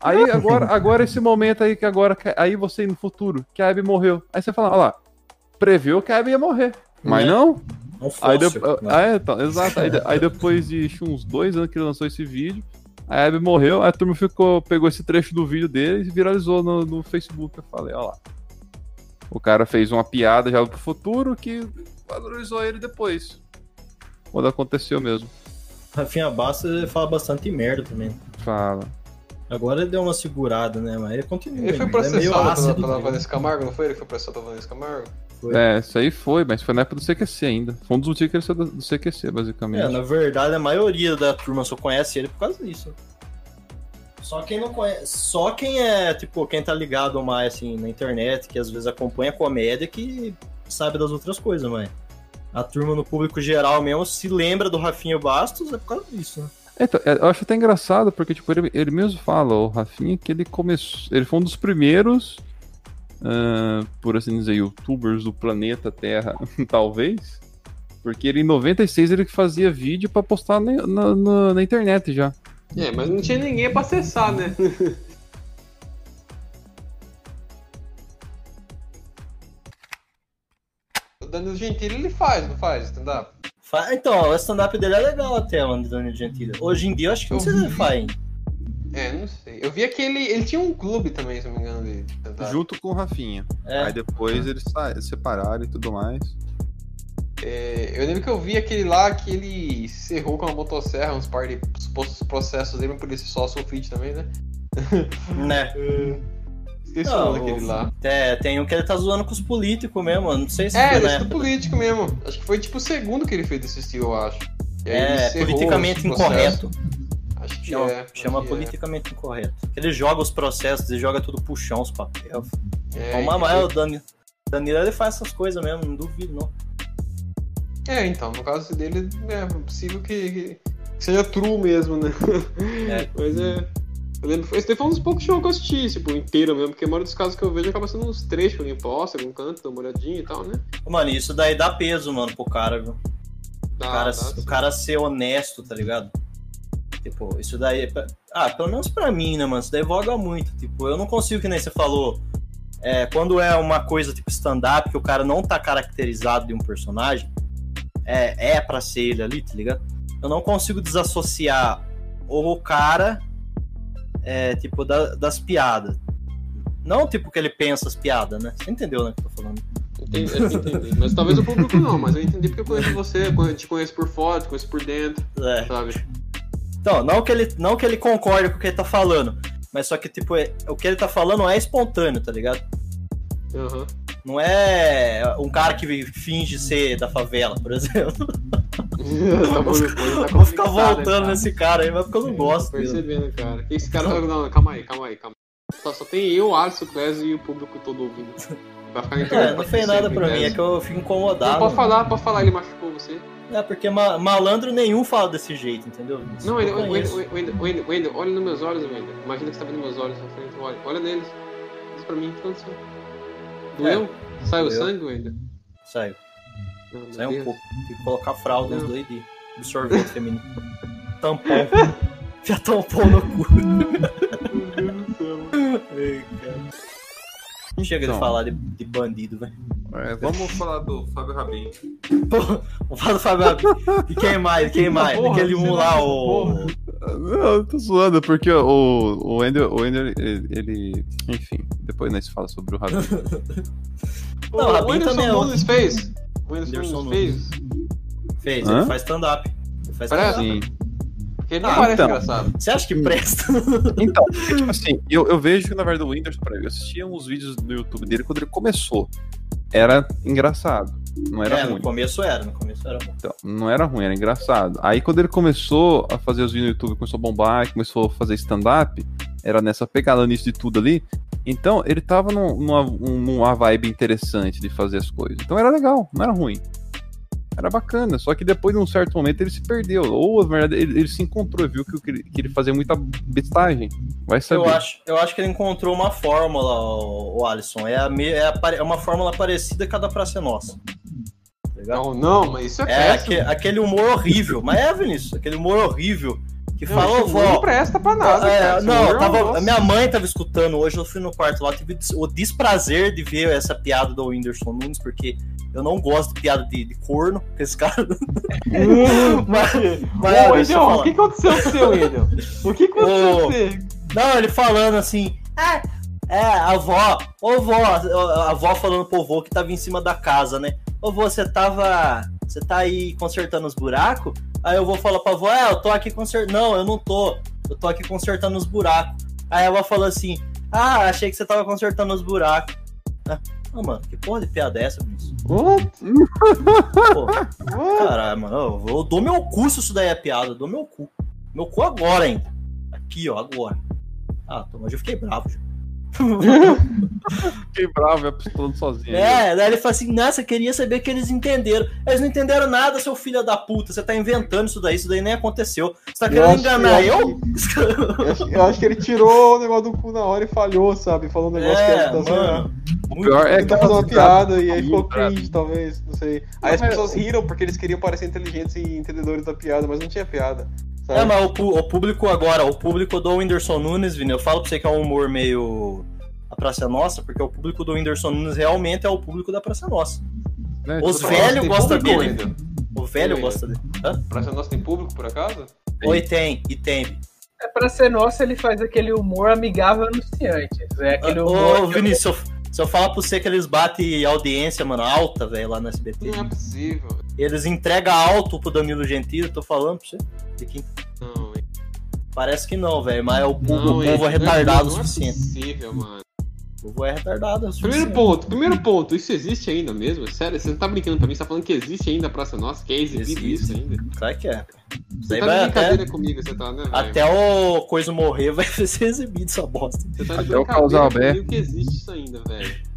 Aí agora, agora esse momento aí que agora, aí você no futuro, que a Abby morreu. Aí você fala, ó lá, previu que a Abby ia morrer. Mas Né? não. Um Aí, fóssil. de- né? ah, é, então, exato. Aí, aí depois de uns dois anos que ele lançou esse vídeo, a Abby morreu, aí a turma ficou, pegou esse trecho do vídeo dele e viralizou no, no Facebook. Eu falei, ó lá. O cara fez uma piada já pro futuro que valorizou ele depois. Quando aconteceu mesmo. Rafinha Bastos ele fala bastante merda também. Fala. Agora ele deu uma segurada, né? Mas ele continua. Ele foi ainda. é meio processado ácido. pela, pela né? Vanessa Camargo, não foi? Ele que foi processado pela Vanessa Camargo? Foi. É, isso aí foi, mas foi na época do CQC ainda. Foi um dos motivos que ele saiu do, do CQC, basicamente. É, na verdade, a maioria da turma só conhece ele por causa disso. Só quem não conhece. Só quem é, tipo, quem tá ligado mais assim na internet, que às vezes acompanha a comédia, que sabe das outras coisas, mas. A turma no público geral mesmo se lembra do Rafinha Bastos é por causa disso, né? Então, é, eu acho até engraçado, porque tipo, ele, ele mesmo fala, o Rafinha, que ele começou. Ele foi um dos primeiros, ah, por assim dizer, youtubers do planeta Terra, [LAUGHS] talvez. Porque ele em 96 ele fazia vídeo pra postar na, na, na- na internet já. É, mas não tinha ninguém pra acessar, né? [LAUGHS] o Danilo Gentili ele faz, não faz, stand-up? Então, o stand-up dele é legal até, mano, de Danilo Gentili. Hoje em dia eu acho que não sei se ele faz ainda. É, não sei. Eu vi aquele. Ele tinha um clube também, se não me engano, de. Junto com o Rafinha. É. Aí depois eles separaram e tudo mais. É, eu lembro que eu vi aquele lá que ele cerrou com uma motosserra, uns par de supostos processos dele, por esse só sulfite também, né? [LAUGHS] Né? Esqueci Não, o nome daquele lá. É, tem um que ele tá zoando com os políticos mesmo, mano. Não sei se É, foi ele é do época. político mesmo. Acho que foi tipo o segundo que ele fez desse estilo, eu acho. E É, politicamente incorreto. Acho que Chama, é. chama é. politicamente incorreto. Ele joga os processos, ele joga tudo pro chão, os papéis. É, o e- Mamael, o Dani, Danilo, ele faz essas coisas mesmo, não duvido, não. É, então, no caso dele, é possível que, que seja true mesmo, né? É. [LAUGHS] Mas é. Eu lembro, esse foi um dos poucos shows que eu assisti, tipo, inteiro mesmo, porque a maioria dos casos que eu vejo acaba sendo uns trechos alguém posta, algum canto, dá uma olhadinha e tal, né? Mano, isso daí dá peso, mano, pro cara, viu? Dá, o, cara, dá, o cara ser honesto, tá ligado? Tipo, isso daí. é pra- Ah, pelo menos pra mim, né, mano? Isso daí voga muito. Tipo, eu não consigo, que nem você falou. é, quando é uma coisa tipo stand-up, que o cara não tá caracterizado de um personagem, é, é pra ser ele ali, tá ligado? Eu não consigo desassociar o cara, é, tipo, da- das piadas. Não tipo que ele pensa as piadas, né? Você entendeu, né, que eu tô falando? Entendi, entendi. Mas talvez o público não, mas eu entendi porque eu conheço você, eu te conheço por fora, te conheço por dentro, É. sabe? Então, não que ele, não que ele concorde com o que ele tá falando, mas só que, tipo, é- o que ele tá falando é espontâneo, tá ligado? Aham. Não é um cara que finge ser da favela, por exemplo. [LAUGHS] tá tá Vou ficar voltando cara. nesse cara aí, mas porque eu não gosto Tô percebendo, cara. Que esse cara. Não, não, calma aí, calma aí, calma aí. Só, só tem eu, Alisson, Clésio e o público todo ouvindo. Vai ficar. [LAUGHS] É, não fez nada pra mim, é que eu fico Não, incomodado. pode falar, pode falar, ele machucou você. É, porque ma- malandro nenhum fala desse jeito, entendeu? Vinícius? Não, Wendel. Wendel, Wendel, olha nos meus olhos, Wendel. Imagina que você tá vendo meus olhos na frente, olha, olha neles. Diz pra mim, o que aconteceu? Doeu? Saiu doeu. sangue, Wendel? Saiu, Não, meu saiu um Deus. pouco. Tem que colocar fralda nos dois de absorvente feminino. Tampão. [LAUGHS] Já tampão no cu. Ai, cara. Chega de Então. falar de, de bandido, velho. É, vamos falar do Fábio Rabin. Pô, Vamos falar do Fábio Abel. E quem mais? Quem [LAUGHS] mais? Porra, Aquele um lá, o. Não, eu tô zoando, porque o, o Wendel, o Wendel ele, ele- Enfim, depois nós fala sobre o Rabin. [LAUGHS] Não, o o Rabin também é Nunes fez. O Whindersson Nunes fez. Fez, Hã? ele faz stand-up. Ele faz Parece? stand-up. Ele não Ah, parece então. engraçado. Você acha que presta? Então, porque, tipo assim, eu, eu vejo que na verdade o Whindersson, pra eu assistia uns vídeos do YouTube dele quando ele começou. Era engraçado. Não era é, ruim. no começo era, no começo era bom. Então, não era ruim, era engraçado. Aí quando ele começou a fazer os vídeos no YouTube, começou a bombar, e começou a fazer stand-up, era nessa pegada nisso de tudo ali. Então ele tava num- numa, um- numa vibe interessante de fazer as coisas. Então era legal, não era ruim. Era bacana, só que depois, num certo momento, ele se perdeu. Ou, na verdade, ele, ele se encontrou, viu que, que ele- fazia muita bestagem. Vai saber. Eu acho, eu acho que ele encontrou uma fórmula, o, o Alisson. É, a é, a é uma fórmula parecida com a da Praça é Nossa. Tá ligado? Não, não, mas isso é, É aque- aquele humor horrível. Mas é, Vinícius, aquele humor horrível. Que Não, falou, humor não vó. presta pra nada, É, não, tava, minha mãe tava escutando hoje, eu fui no quarto lá, tive o desprazer de ver essa piada do Whindersson Nunes, porque eu não gosto de piada de, de corno, com [LAUGHS] esse cara. mas, mas Ô, falar. o que aconteceu com você, Wendel? O que aconteceu com você? Não, ele falando assim, ah, é, a avó, ô vó, a avó falando pro vô que tava em cima da casa, né? Ô vô, você tava, você tá aí consertando os buracos? Aí eu vou falar pra avó, é, eu tô aqui consertando, não, eu não tô, eu tô aqui consertando os buracos. Aí a avó falou assim, ah, achei que você tava consertando os buracos. Ah, mano, que porra de piada é essa? Pô, caralho, mano, eu, eu dou meu cu se isso daí é piada, eu dou meu cu. Meu cu agora ainda. Aqui, ó, agora. Ah, tô, mas eu fiquei bravo já. [LAUGHS] Fiquei bravo, ia pistolando sozinho. É, daí ele fala assim, nossa, queria saber que eles entenderam. Eles não entenderam nada, seu filho da puta. Você tá inventando isso daí, isso daí nem aconteceu. Você tá Eu querendo acho- enganar eu eu? Eu acho, eu acho que ele tirou o negócio do cu na hora e falhou, sabe? Falou um negócio É, que tá. O pior é que fazer uma piada e aí ficou cringe, talvez, não sei. Aí as pessoas riram porque eles queriam parecer inteligentes e entendedores da piada, mas não tinha piada. Sabe? É, mas o, o público agora, o público do Whindersson Nunes, Vini, eu falo pra você que é um humor meio. A Praça é Nossa, porque o público do Whindersson Nunes realmente é o público da Praça é Nossa. Né, Os tipo, velhos tem gostam dele. ainda? O velho Oi. gosta dele. Hã? Praça Nossa tem público, por acaso? Oi, tem, e tem. É pra ser nosso, ele faz aquele humor amigável anunciantes. É aquele humor. Ô, que- Vinícius, se eu, se eu falar pra você que eles batem audiência, mano, alta, velho, lá no SBT. Não é possível. Eles entregam alto pro Danilo Gentili, tô falando pra você. De quem- Não, Parece que não, velho, mas o, povo- não, o povo é não retardado o não suficiente. É possível, mano. O povo é retardado o Primeiro ponto, primeiro ponto, isso existe ainda mesmo? Sério, você não tá brincando pra mim, você tá falando que existe ainda a Praça Nossa, que é exibido Existe. isso ainda. Claro que é. Você tá vai de até, brincadeira comigo, você tá, né, velho? até o coisa morrer, [LAUGHS] vai ser exibido essa bosta. Você tá de Até o Carlos brincadeira Alberto. comigo que existe isso ainda, velho.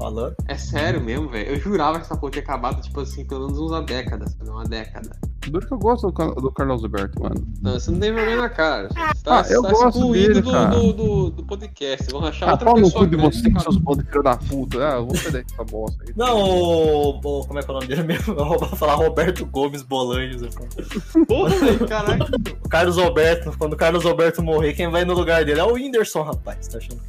Falando. É sério mesmo, velho. Eu jurava que essa porra tinha acabado, tipo assim, pelo menos uma década, sabe? Uma década. Duro que eu gosto do, do Carlos Alberto, mano. Não, você não tem vergonha na cara. Você tá, Ah, eu tá gosto excluído dele, do, cara. do, do, do podcast. Vão achar Ah, outra pau no pessoa cu de cara. seus filho da puta. Ah, eu vou perder essa bosta aí. Não, o, o- Como é que é o nome dele mesmo? [LAUGHS] Eu vou falar Roberto Gomes falo. Porra, velho, caralho. [LAUGHS] O Carlos Alberto, quando o Carlos Alberto morrer, quem vai no lugar dele é o Whindersson, rapaz. Tá achando?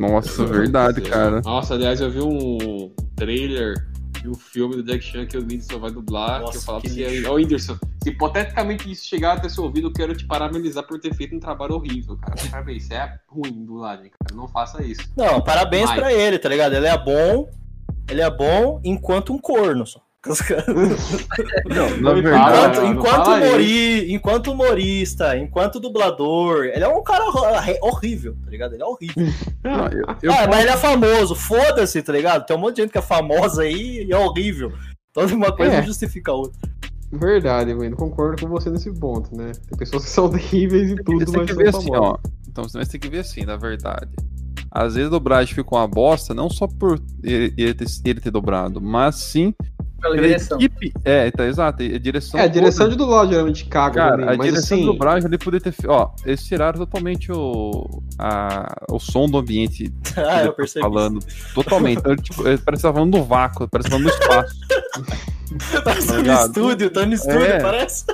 Nossa, verdade, cara. Nossa, aliás, eu vi um trailer e o filme do Jack Chan que o Whindersson vai dublar. Nossa, que eu falava que pra você, ô Whindersson, se hipoteticamente isso chegar até seu ouvido, eu quero te parabenizar por ter feito um trabalho horrível, cara. Parabéns, isso é ruim dublagem, cara. Não faça isso. Não, parabéns Vai. pra ele, tá ligado? Ele é bom, ele é bom enquanto um corno só. [LAUGHS] Não, verdade. Enquanto, não enquanto, humori, enquanto humorista, enquanto dublador, ele é um cara hor- horrível, tá ligado? Ele é horrível. [LAUGHS] não, eu, eu ah, mas ele é famoso, foda-se, tá ligado? Tem um monte de gente que é famosa aí e é horrível. Toda uma coisa É. não justifica a outra. Verdade, mano. Concordo com você nesse ponto, né? Tem pessoas que são [LAUGHS] horríveis e tudo, Você tem mas que são ver assim, ó. Então você tem que ver assim, na verdade. Às vezes a dobragem ficou uma bosta, não só por ele, ele ter, ele ter dobrado, mas sim Pela pela direção. equipe. É, tá exato. A direção. É, a direção toda. de dublagem geralmente caga Cara, também, a mas direção assim... de dobragem ali poderia ter. Ó, eles tiraram totalmente o, a, o som do ambiente [LAUGHS] Ah, ele eu percebi. falando. Totalmente. Então, tipo, [LAUGHS] parece que tá falando do vácuo, parece que falando do espaço. Tá no estúdio, tá no estúdio, É. parece.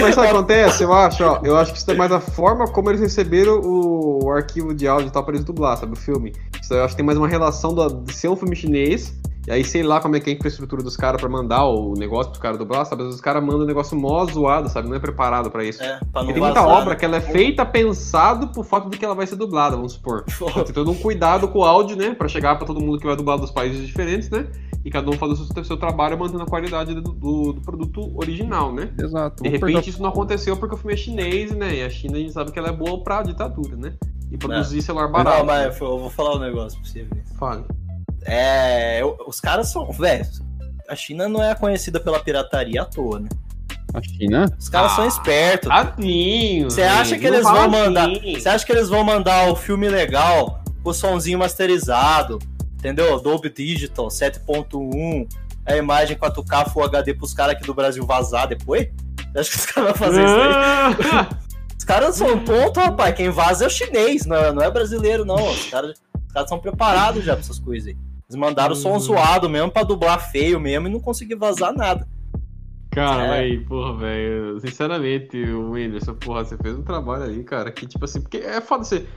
Mas sabe o que acontece? Eu acho, ó. Eu acho que isso é mais a forma como eles receberam o, o arquivo de áudio e tal pra eles dublar, sabe? O filme. Isso eu acho que tem mais uma relação do, de ser um filme chinês. E aí, sei lá como é que é a infraestrutura dos caras pra mandar o negócio pros caras dublar, sabe? Às vezes os caras mandam um negócio mó zoado, sabe? Não é preparado pra isso. É, pra não Porque tem muita vazar, obra né? que ela é feita pensado por fato de que ela vai ser dublada, vamos supor. [LAUGHS] Tem todo um cuidado com o áudio, né? Pra chegar pra todo mundo que vai dublar dos países diferentes, né? E cada um fazer o seu, seu trabalho mantendo a qualidade do, do- do produto original, né? Exato. De repente perguntar- isso não aconteceu porque o filme é chinês, né? E a China a gente sabe que ela é boa pra ditadura, né? E produzir celular barato. Não, mas eu vou falar um negócio pra você ver. Fale. É, os caras são. Velho, a China não é conhecida pela pirataria à toa, né? A China? Os caras são Ah, espertos. Tadinho! Você acha que eles vão mandar. assim. Você acha que eles vão mandar o filme legal, com o somzinho masterizado, entendeu? Dolby Digital 7.1, a imagem 4K Full HD pros caras aqui do Brasil vazar depois? Você acha que os caras vão fazer isso aí? Ah! Os caras são tontos, rapaz. Quem vaza é o chinês, não é, não é brasileiro, não. Os caras os caras são preparados já pra essas coisas aí. Eles mandaram o som Uhum. zoado mesmo pra dublar feio mesmo e não conseguir vazar nada. Cara, É. aí, porra, velho. Sinceramente, Whindersson, porra, você fez um trabalho aí, cara, que, tipo assim, porque é foda ser.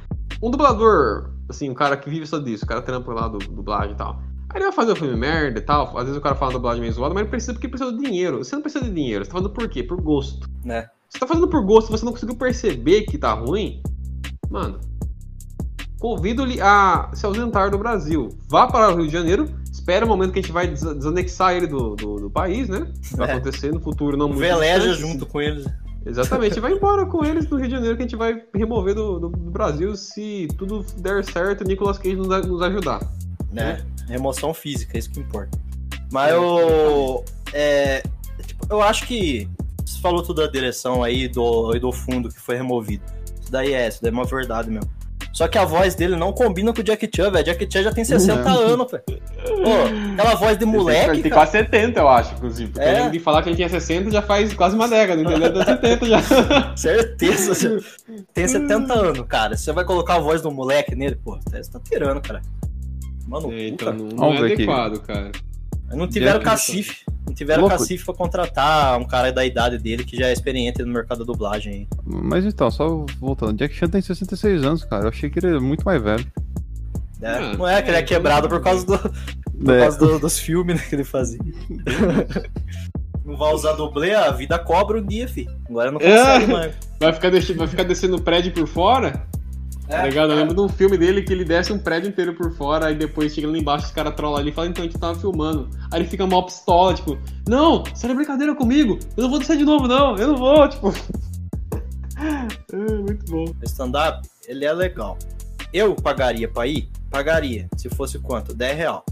Um dublador, assim, um cara que vive só disso, o cara trampa lá do dublagem e tal. Aí ele vai fazer um filme merda e tal. Às vezes o cara fala dublagem meio zoada, mas ele precisa porque precisa de dinheiro. Você não precisa de dinheiro, você tá fazendo por quê? Por gosto. Né? Você tá fazendo por gosto, você não conseguiu perceber que tá ruim, mano. Convido-lhe a se ausentar do Brasil. Vá para o Rio de Janeiro, espera o momento que a gente vai des- desanexar ele do, do, do país, né? Vai É. acontecer no futuro não muito Veleja distante. junto com eles. Exatamente, vai embora com eles do Rio de Janeiro que a gente vai remover do, do, do Brasil se tudo der certo e Nicolas Cage nos, nos ajudar. né? Remoção física, isso que importa. Mas eu. É, tipo, eu acho que. Você falou tudo da direção aí do, e do fundo que foi removido. Isso daí é, isso daí é uma verdade mesmo. Só que a voz dele não combina com o Jack Chan, velho. Jack Chan já tem 60 anos, velho. Pô, aquela voz de moleque. ele tem cara. quase 70, eu acho, inclusive. Porque É. ele de falar que ele tinha 60 já faz quase uma década, entendeu? Ele [LAUGHS] tem 70 já. Certeza. você tem 70 anos, cara. Você vai colocar a voz do moleque nele, pô. Você tá tirando, cara. Mano, É, puta. então não, não é ver aqui. adequado, cara. Não tiveram Jack- cacife. Não tiveram Louco. cacife pra contratar um cara da idade dele que já é experiente no mercado da dublagem. Mas então, só voltando. Jack Chan tem 66 anos, cara. Eu achei que ele era muito mais velho. Ah, não é que ele é é, quebrado por causa, do, por É. causa do- dos filmes né, que ele fazia. [LAUGHS] não vai usar dublê, a vida cobra um dia, fi. Agora não consegue mais. Vai ficar, deixando, vai ficar descendo o prédio por fora? Tá ligado? Eu lembro de um filme dele que ele desce um prédio inteiro por fora, aí depois chega lá embaixo, os caras trollam ali e falam, então a gente tava filmando. Aí ele fica mal pistola, tipo, não, você era brincadeira comigo, eu não vou descer de novo, não, eu não vou, [LAUGHS] tipo. É, muito bom. Stand-up, ele é legal. Eu pagaria pra ir? Pagaria. Se fosse quanto? 10 real.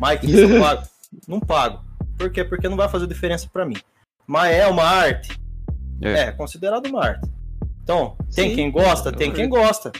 Mike, isso eu pago? Não pago. Por quê? Porque não vai fazer diferença pra mim. Mas é uma arte? É. É, considerado uma arte. Então, tem Sim, quem gosta? é Tem uma quem gosta.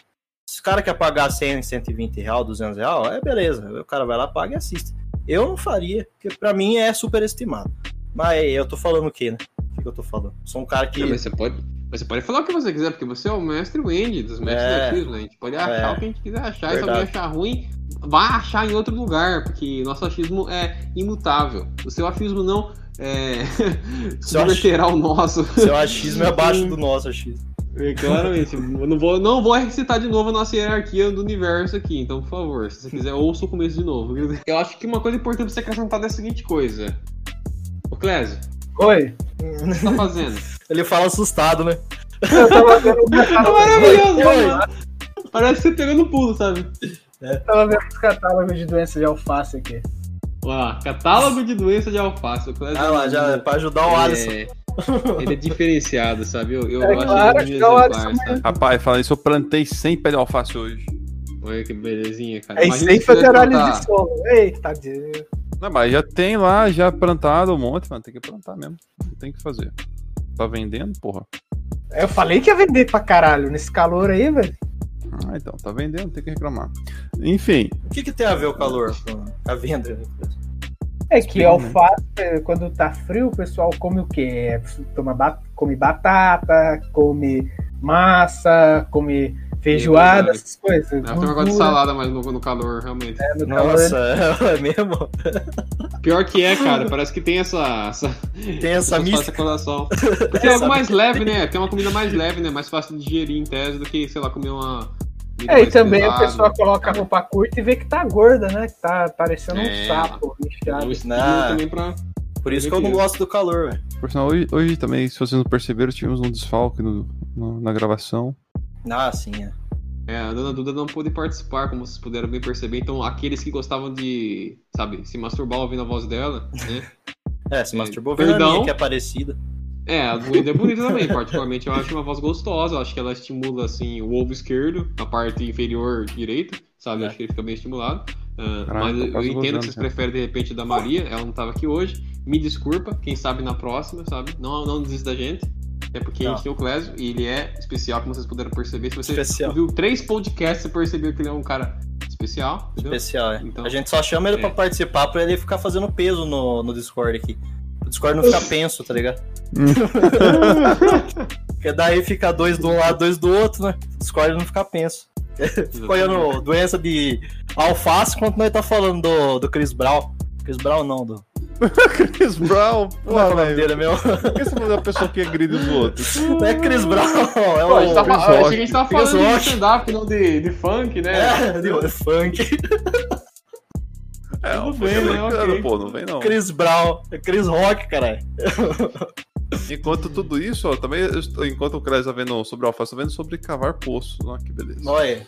Se o cara quer pagar 100, 120 real, 200 real, é beleza. O cara vai lá, paga e assiste. Eu não faria, porque pra mim é superestimado. Mas eu tô falando o quê, né? O que eu tô falando? Sou um cara que... Não, mas você pode. Mas você pode falar o que você quiser, porque você é o mestre Wendy dos mestres É. do achismo, né? A gente pode achar É. o que a gente quiser achar, e se Verdade. alguém achar ruim, vá achar em outro lugar, porque nosso achismo é imutável. O seu achismo não é. [LAUGHS] O nosso. Seu achismo é abaixo [LAUGHS] do nosso achismo. É, Claramente. Eu não vou, não vou recitar de novo a nossa hierarquia do universo aqui, então, por favor, se você quiser, ouça o começo de novo. Eu acho que uma coisa importante pra você acrescentar é a seguinte coisa. Ô, Clésio, Oi. o que você tá fazendo? Ele fala assustado, né? Eu tava vendo, Tá [LAUGHS] maravilhoso, mano. Parece que você pegou no pulo, sabe? tava vendo os catálogos de doença de alface aqui. Ó, catálogo de doença de alface. Ah lá, já é pra ajudar o Alisson. É, ele é diferenciado, sabe? Eu, eu É acho claro, ele um que o Alisson exemplar, sabe? Rapaz, falando isso, eu plantei 100 pé de alface hoje. Olha que belezinha, cara. Aí Imagina fazer análise plantar- de solo. Eita, tadinho. Não, mas já tem lá, já plantado um monte, mano. Tem que plantar mesmo. Não tem o que fazer. Tá vendendo, porra? Eu falei que ia vender pra caralho nesse calor aí, velho. Ah, então, tá vendendo, tem que reclamar. Enfim, O que, que tem a ver o calor com a venda? É que Explica, alface, quando tá frio, o pessoal come o quê? É, Toma ba- come batata, come massa, come feijoada, essas coisas. É, tem um negócio de salada, mas no, no calor, realmente. É, no calor, Nossa, é mesmo? Pior que é, cara. Parece que tem essa. essa Tem essa mística. colação. [LAUGHS] Porque é algo mais leve, né? Tem uma comida mais leve, né? Mais fácil de digerir em tese do que, sei lá, comer uma. Comida É, e também a pesada. pessoa coloca a roupa curta e vê que tá gorda, né? Que tá parecendo um É. sapo É inchado. um Não. também pra. Por isso que eu não gosto do calor, velho. por sinal, hoje, hoje também, se vocês não perceberam, tivemos um desfalque no- no- na gravação. Ah, sim, é. É, a dona Duda não pôde participar, como vocês puderam bem perceber. Então, aqueles que gostavam de, sabe, se masturbar ouvindo a voz dela, né? [LAUGHS] É, se É, masturbou vendo a perdão. minha, que é parecida. É, a Duda é bonita também, particularmente eu acho uma voz gostosa, eu acho que ela estimula assim o ovo esquerdo, a parte inferior direita, sabe? Eu É. acho que ele fica bem estimulado. Ah, Caraca, mas eu quase entendo que vocês cara. preferem de repente da Maria, ela não tava aqui hoje. Me desculpa, quem sabe na próxima, sabe? Não, não desista da gente. É porque a Não. gente tem o Clésio e ele é especial, como vocês puderam perceber. Se você Especial. ouviu três podcasts, você percebeu que ele é um cara especial, entendeu? Especial, é. Então- a gente só chama ele É. pra participar pra ele ficar fazendo peso no, no Discord aqui. O Discord não fica penso, tá ligado? [LAUGHS] Porque daí fica dois de um lado, dois do outro, né? O Discord não fica penso. Fica olhando doença de alface enquanto nós tá falando do, do Chris Brown. Chris Brown não, do. Chris Brown, é que é o velho. dele mesmo? Por que você falou da pessoa que agride os outros? Não é Chris Brown, é Pô, a gente tá o. fa- Chris Rock. que a gente tava Chris falando de Rock. stand-up, não de, de funk, né? É, de funk. É, Tudo eu bem, né? brincando, Ok. pô, não vem não. Chris Brown. É Chris Rock, caralho. Enquanto tudo isso, ó, também, eu estou- enquanto o Cres tá vendo sobre alface, eu tô vendo sobre cavar poço. Ó, que beleza. Olha.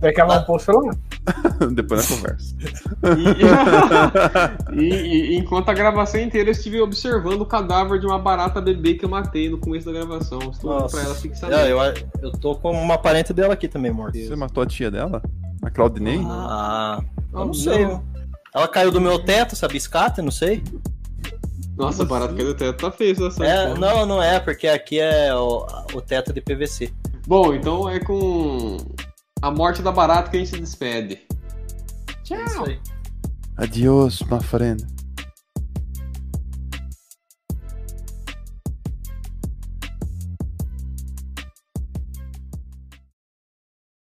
Vai cavar um poço lá. [LAUGHS] Depois na conversa. E, e- e enquanto a gravação inteira eu estive observando o cadáver de uma barata bebê que eu matei no começo da gravação. Estou olhando Nossa. pra ela fixamente. É, eu, eu tô com uma parente dela aqui também, morta. Você matou a tia dela? A Claudinei? Ah, eu Ah, não sei. não. Ela caiu do meu teto, sabe? Escata, não sei. Nossa, a barata caiu do teto tá feio essa É, não, não é, porque aqui é o, o teto de PVC. Bom, então é com a morte da barata que a gente se despede. É isso aí. Adiós, my friend.